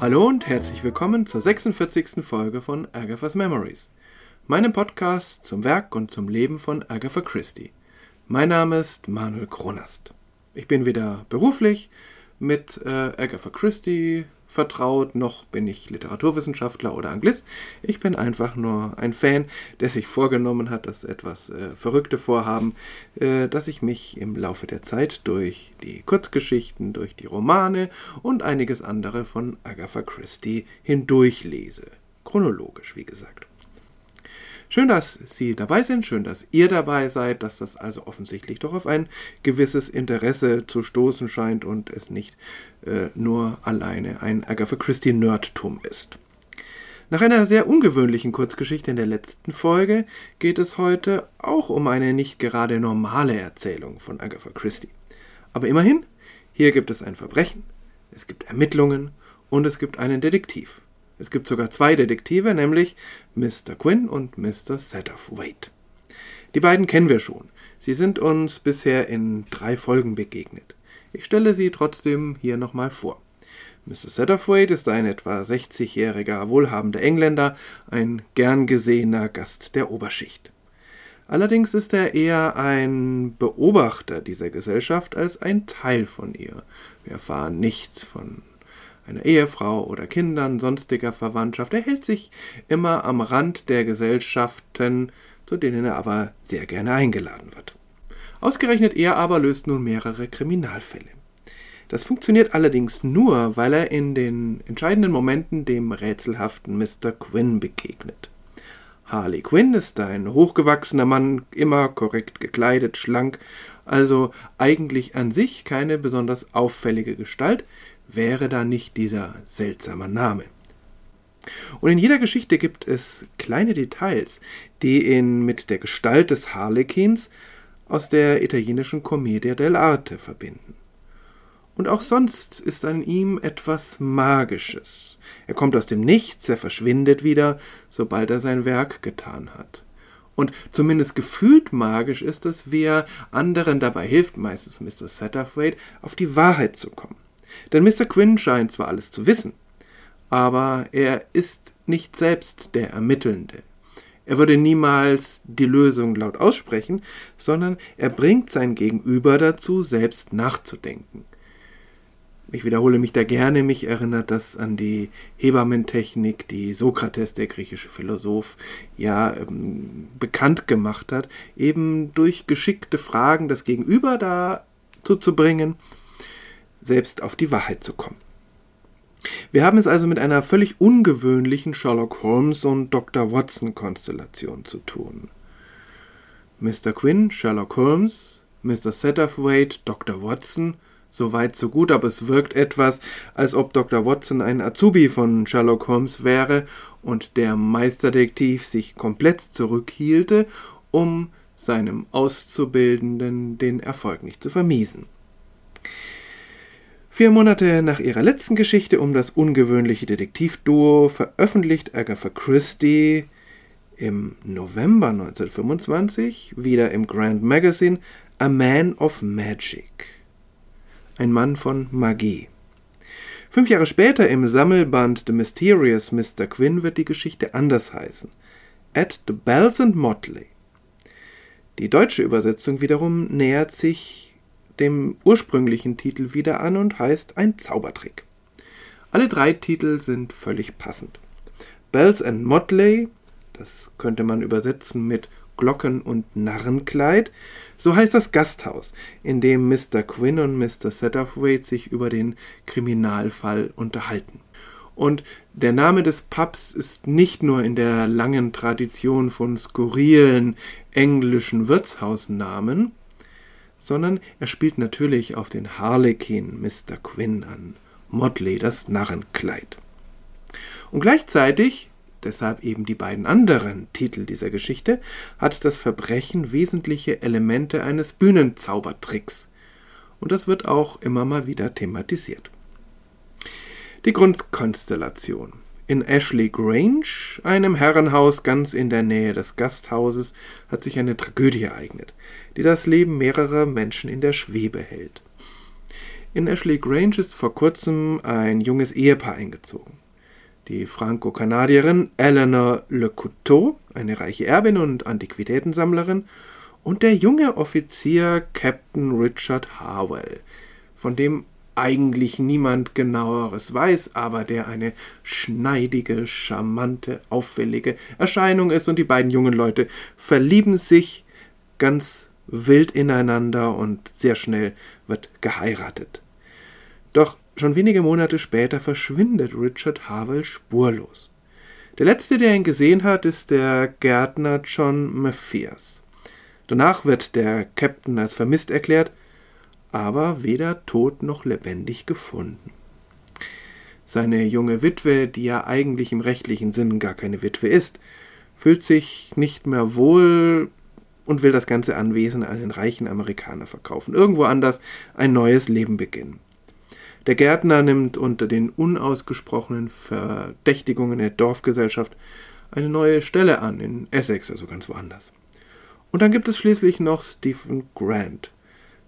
Hallo und herzlich willkommen zur 46. Folge von Agatha's Memories, meinem Podcast zum Werk und zum Leben von Agatha Christie. Mein Name ist Manuel Kronast. Ich bin weder beruflich mit äh, Agatha Christie vertraut, noch bin ich Literaturwissenschaftler oder Anglist. Ich bin einfach nur ein Fan, der sich vorgenommen hat, das etwas äh, verrückte Vorhaben, äh, dass ich mich im Laufe der Zeit durch die Kurzgeschichten, durch die Romane und einiges andere von Agatha Christie hindurchlese. Chronologisch, wie gesagt. Schön, dass Sie dabei sind, schön, dass ihr dabei seid, dass das also offensichtlich doch auf ein gewisses Interesse zu stoßen scheint und es nicht äh, nur alleine ein Agatha Christie Nerdtum ist. Nach einer sehr ungewöhnlichen Kurzgeschichte in der letzten Folge geht es heute auch um eine nicht gerade normale Erzählung von Agatha Christie. Aber immerhin, hier gibt es ein Verbrechen, es gibt Ermittlungen und es gibt einen Detektiv. Es gibt sogar zwei Detektive, nämlich Mr. Quinn und Mr. Satterthwaite. Die beiden kennen wir schon. Sie sind uns bisher in drei Folgen begegnet. Ich stelle sie trotzdem hier nochmal vor. Mr. Satterthwaite ist ein etwa 60-jähriger wohlhabender Engländer, ein gern gesehener Gast der Oberschicht. Allerdings ist er eher ein Beobachter dieser Gesellschaft als ein Teil von ihr. Wir erfahren nichts von einer Ehefrau oder Kindern, sonstiger Verwandtschaft. Er hält sich immer am Rand der Gesellschaften, zu denen er aber sehr gerne eingeladen wird. Ausgerechnet er aber löst nun mehrere Kriminalfälle. Das funktioniert allerdings nur, weil er in den entscheidenden Momenten dem rätselhaften Mr. Quinn begegnet. Harley Quinn ist ein hochgewachsener Mann, immer korrekt gekleidet, schlank, also eigentlich an sich keine besonders auffällige Gestalt, wäre da nicht dieser seltsame Name. Und in jeder Geschichte gibt es kleine Details, die ihn mit der Gestalt des Harlequins aus der italienischen Commedia dell'arte verbinden. Und auch sonst ist an ihm etwas Magisches. Er kommt aus dem Nichts, er verschwindet wieder, sobald er sein Werk getan hat. Und zumindest gefühlt magisch ist es, wie er anderen dabei hilft, meistens Mr. Satterthwaite, auf die Wahrheit zu kommen. Denn Mr. Quinn scheint zwar alles zu wissen, aber er ist nicht selbst der Ermittelnde. Er würde niemals die Lösung laut aussprechen, sondern er bringt sein Gegenüber dazu, selbst nachzudenken. Ich wiederhole mich da gerne, mich erinnert das an die Hebammentechnik, die Sokrates, der griechische Philosoph, ja ähm, bekannt gemacht hat, eben durch geschickte Fragen das Gegenüber dazu zu bringen, selbst auf die Wahrheit zu kommen. Wir haben es also mit einer völlig ungewöhnlichen Sherlock Holmes und Dr. Watson Konstellation zu tun. Mr. Quinn, Sherlock Holmes, Mr. Satterthwaite, Dr. Watson, so weit, so gut, aber es wirkt etwas, als ob Dr. Watson ein Azubi von Sherlock Holmes wäre und der Meisterdetektiv sich komplett zurückhielte, um seinem Auszubildenden den Erfolg nicht zu vermiesen. Vier Monate nach ihrer letzten Geschichte um das ungewöhnliche Detektivduo veröffentlicht Agatha Christie im November 1925 wieder im Grand Magazine A Man of Magic. Ein Mann von Magie. Fünf Jahre später im Sammelband The Mysterious Mr. Quinn wird die Geschichte anders heißen. At the Bells and Motley. Die deutsche Übersetzung wiederum nähert sich dem ursprünglichen Titel wieder an und heißt Ein Zaubertrick. Alle drei Titel sind völlig passend. Bells and Motley, das könnte man übersetzen mit Glocken und Narrenkleid, so heißt das Gasthaus, in dem Mr. Quinn und Mr. Satterthwaite sich über den Kriminalfall unterhalten. Und der Name des Pubs ist nicht nur in der langen Tradition von skurrilen englischen Wirtshausnamen, sondern er spielt natürlich auf den Harlequin Mr. Quinn an, Motley das Narrenkleid. Und gleichzeitig, deshalb eben die beiden anderen Titel dieser Geschichte, hat das Verbrechen wesentliche Elemente eines Bühnenzaubertricks. Und das wird auch immer mal wieder thematisiert. Die Grundkonstellation. In Ashley Grange, einem Herrenhaus ganz in der Nähe des Gasthauses, hat sich eine Tragödie ereignet, die das Leben mehrerer Menschen in der Schwebe hält. In Ashley Grange ist vor kurzem ein junges Ehepaar eingezogen. die Franco-Kanadierin Eleanor Le Couteau, eine reiche Erbin und Antiquitätensammlerin, und der junge Offizier Captain Richard Harwell, von dem eigentlich niemand genaueres weiß, aber der eine schneidige, charmante, auffällige Erscheinung ist, und die beiden jungen Leute verlieben sich ganz wild ineinander und sehr schnell wird geheiratet. Doch schon wenige Monate später verschwindet Richard Harwell spurlos. Der letzte, der ihn gesehen hat, ist der Gärtner John Matthias. Danach wird der Captain als vermisst erklärt, aber weder tot noch lebendig gefunden. Seine junge Witwe, die ja eigentlich im rechtlichen Sinn gar keine Witwe ist, fühlt sich nicht mehr wohl und will das ganze Anwesen an den reichen Amerikaner verkaufen, irgendwo anders ein neues Leben beginnen. Der Gärtner nimmt unter den unausgesprochenen Verdächtigungen der Dorfgesellschaft eine neue Stelle an, in Essex, also ganz woanders. Und dann gibt es schließlich noch Stephen Grant,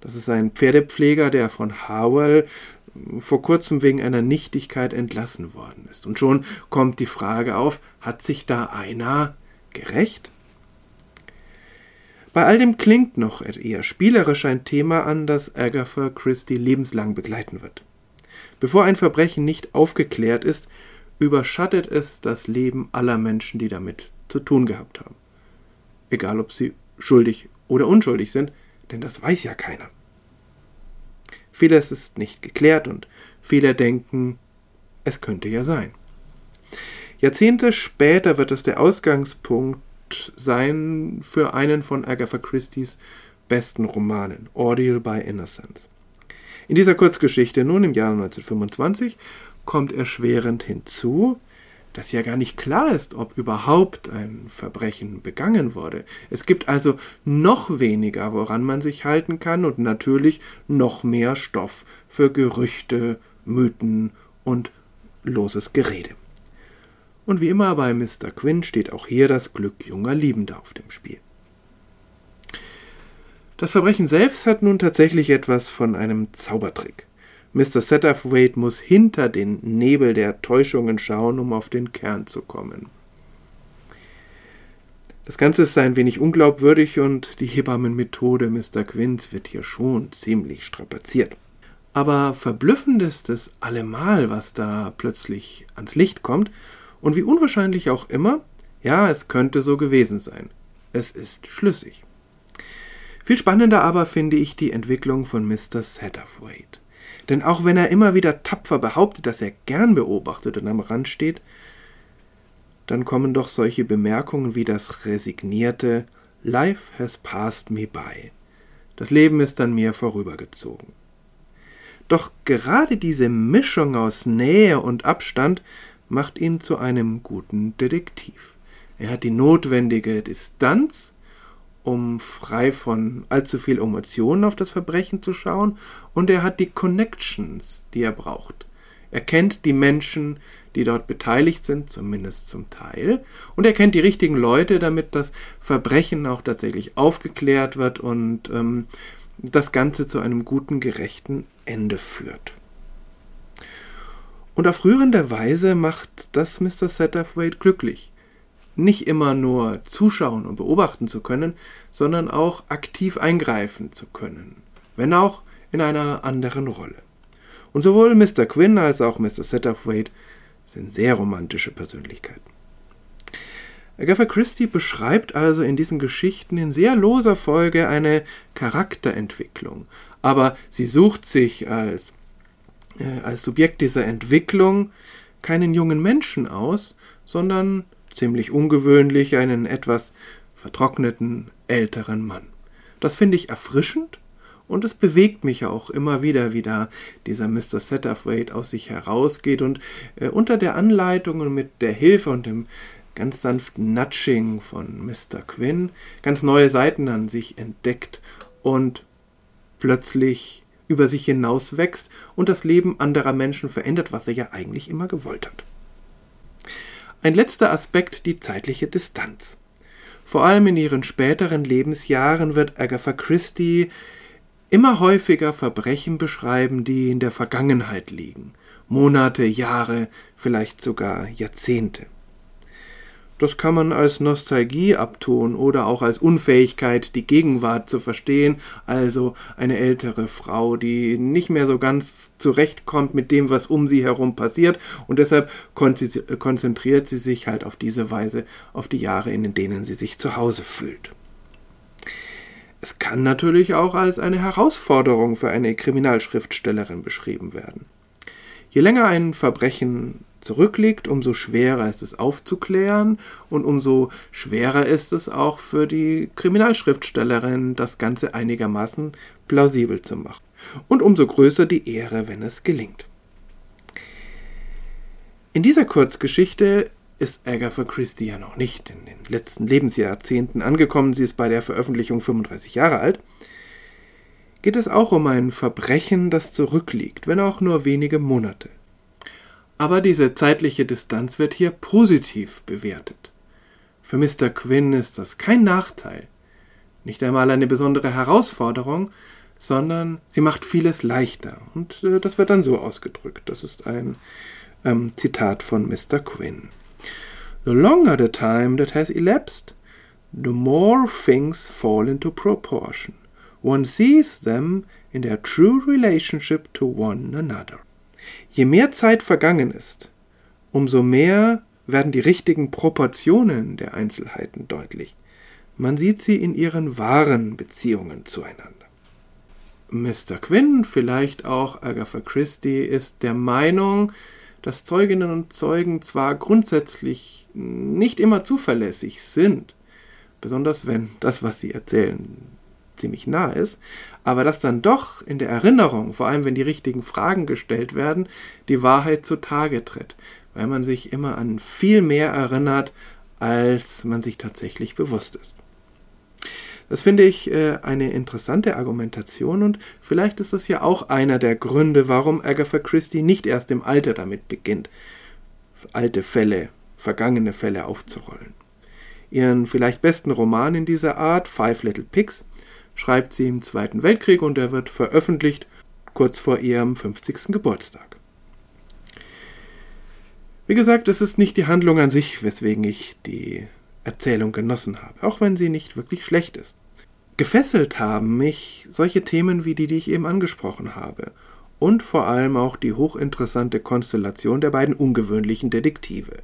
das ist ein Pferdepfleger, der von Howell vor kurzem wegen einer Nichtigkeit entlassen worden ist. Und schon kommt die Frage auf, hat sich da einer gerecht? Bei all dem klingt noch eher spielerisch ein Thema an, das Agatha Christie lebenslang begleiten wird. Bevor ein Verbrechen nicht aufgeklärt ist, überschattet es das Leben aller Menschen, die damit zu tun gehabt haben. Egal ob sie schuldig oder unschuldig sind, denn das weiß ja keiner. Vieles ist nicht geklärt und viele denken, es könnte ja sein. Jahrzehnte später wird es der Ausgangspunkt sein für einen von Agatha Christie's besten Romanen, Ordeal by Innocence. In dieser Kurzgeschichte nun im Jahr 1925 kommt erschwerend hinzu, dass ja gar nicht klar ist, ob überhaupt ein Verbrechen begangen wurde. Es gibt also noch weniger, woran man sich halten kann und natürlich noch mehr Stoff für Gerüchte, Mythen und loses Gerede. Und wie immer bei Mr. Quinn steht auch hier das Glück junger Liebender auf dem Spiel. Das Verbrechen selbst hat nun tatsächlich etwas von einem Zaubertrick. Mr. Satterthwaite muss hinter den Nebel der Täuschungen schauen, um auf den Kern zu kommen. Das Ganze ist ein wenig unglaubwürdig und die Hebammenmethode Mr. Quinns wird hier schon ziemlich strapaziert. Aber verblüffend ist es allemal, was da plötzlich ans Licht kommt und wie unwahrscheinlich auch immer, ja, es könnte so gewesen sein. Es ist schlüssig. Viel spannender aber finde ich die Entwicklung von Mr. Satterthwaite. Denn auch wenn er immer wieder tapfer behauptet, dass er gern beobachtet und am Rand steht, dann kommen doch solche Bemerkungen wie das resignierte Life has passed me by. Das Leben ist an mir vorübergezogen. Doch gerade diese Mischung aus Nähe und Abstand macht ihn zu einem guten Detektiv. Er hat die notwendige Distanz, um frei von allzu viel Emotionen auf das Verbrechen zu schauen und er hat die Connections, die er braucht. Er kennt die Menschen, die dort beteiligt sind, zumindest zum Teil, und er kennt die richtigen Leute, damit das Verbrechen auch tatsächlich aufgeklärt wird und ähm, das Ganze zu einem guten, gerechten Ende führt. Und auf rührende Weise macht das Mr. Satterthwaite glücklich nicht immer nur zuschauen und beobachten zu können, sondern auch aktiv eingreifen zu können, wenn auch in einer anderen Rolle. Und sowohl Mr. Quinn als auch Mr. Satterthwaite sind sehr romantische Persönlichkeiten. Agatha Christie beschreibt also in diesen Geschichten in sehr loser Folge eine Charakterentwicklung, aber sie sucht sich als, äh, als Subjekt dieser Entwicklung keinen jungen Menschen aus, sondern ziemlich ungewöhnlich, einen etwas vertrockneten, älteren Mann. Das finde ich erfrischend und es bewegt mich auch immer wieder, wie da dieser Mr. Satterthwaite aus sich herausgeht und äh, unter der Anleitung und mit der Hilfe und dem ganz sanften Nudging von Mr. Quinn ganz neue Seiten an sich entdeckt und plötzlich über sich hinaus wächst und das Leben anderer Menschen verändert, was er ja eigentlich immer gewollt hat. Ein letzter Aspekt die zeitliche Distanz. Vor allem in ihren späteren Lebensjahren wird Agatha Christie immer häufiger Verbrechen beschreiben, die in der Vergangenheit liegen, Monate, Jahre, vielleicht sogar Jahrzehnte. Das kann man als Nostalgie abtun oder auch als Unfähigkeit, die Gegenwart zu verstehen, also eine ältere Frau, die nicht mehr so ganz zurechtkommt mit dem, was um sie herum passiert und deshalb konzentriert sie sich halt auf diese Weise auf die Jahre, in denen sie sich zu Hause fühlt. Es kann natürlich auch als eine Herausforderung für eine Kriminalschriftstellerin beschrieben werden. Je länger ein Verbrechen zurückliegt, umso schwerer ist es aufzuklären und umso schwerer ist es auch für die Kriminalschriftstellerin, das Ganze einigermaßen plausibel zu machen. Und umso größer die Ehre, wenn es gelingt. In dieser Kurzgeschichte ist Agatha Christie ja noch nicht in den letzten Lebensjahrzehnten angekommen. Sie ist bei der Veröffentlichung 35 Jahre alt. Geht es auch um ein Verbrechen, das zurückliegt, wenn auch nur wenige Monate. Aber diese zeitliche Distanz wird hier positiv bewertet. Für Mr. Quinn ist das kein Nachteil, nicht einmal eine besondere Herausforderung, sondern sie macht vieles leichter. Und äh, das wird dann so ausgedrückt. Das ist ein ähm, Zitat von Mr. Quinn. The longer the time that has elapsed, the more things fall into proportion. One sees them in their true relationship to one another. Je mehr Zeit vergangen ist, umso mehr werden die richtigen Proportionen der Einzelheiten deutlich. Man sieht sie in ihren wahren Beziehungen zueinander. Mr. Quinn, vielleicht auch Agatha Christie, ist der Meinung, dass Zeuginnen und Zeugen zwar grundsätzlich nicht immer zuverlässig sind, besonders wenn das, was sie erzählen, ziemlich nah ist, aber dass dann doch in der Erinnerung, vor allem wenn die richtigen Fragen gestellt werden, die Wahrheit zutage tritt, weil man sich immer an viel mehr erinnert, als man sich tatsächlich bewusst ist. Das finde ich äh, eine interessante Argumentation und vielleicht ist das ja auch einer der Gründe, warum Agatha Christie nicht erst im Alter damit beginnt, alte Fälle, vergangene Fälle aufzurollen. Ihren vielleicht besten Roman in dieser Art, Five Little Pigs, schreibt sie im Zweiten Weltkrieg und er wird veröffentlicht kurz vor ihrem 50. Geburtstag. Wie gesagt, es ist nicht die Handlung an sich, weswegen ich die Erzählung genossen habe, auch wenn sie nicht wirklich schlecht ist. Gefesselt haben mich solche Themen wie die, die ich eben angesprochen habe, und vor allem auch die hochinteressante Konstellation der beiden ungewöhnlichen Detektive.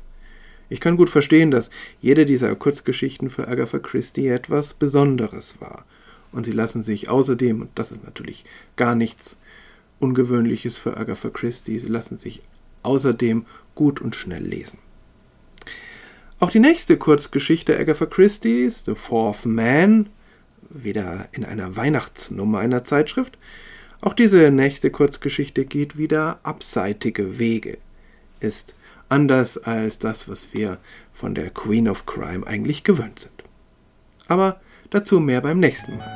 Ich kann gut verstehen, dass jede dieser Kurzgeschichten für Agatha Christie etwas Besonderes war, und sie lassen sich außerdem, und das ist natürlich gar nichts Ungewöhnliches für Agatha Christie, sie lassen sich außerdem gut und schnell lesen. Auch die nächste Kurzgeschichte Agatha Christie's, The Fourth Man, wieder in einer Weihnachtsnummer einer Zeitschrift, auch diese nächste Kurzgeschichte geht wieder abseitige Wege, ist anders als das, was wir von der Queen of Crime eigentlich gewöhnt sind. Aber Dazu mehr beim nächsten Mal.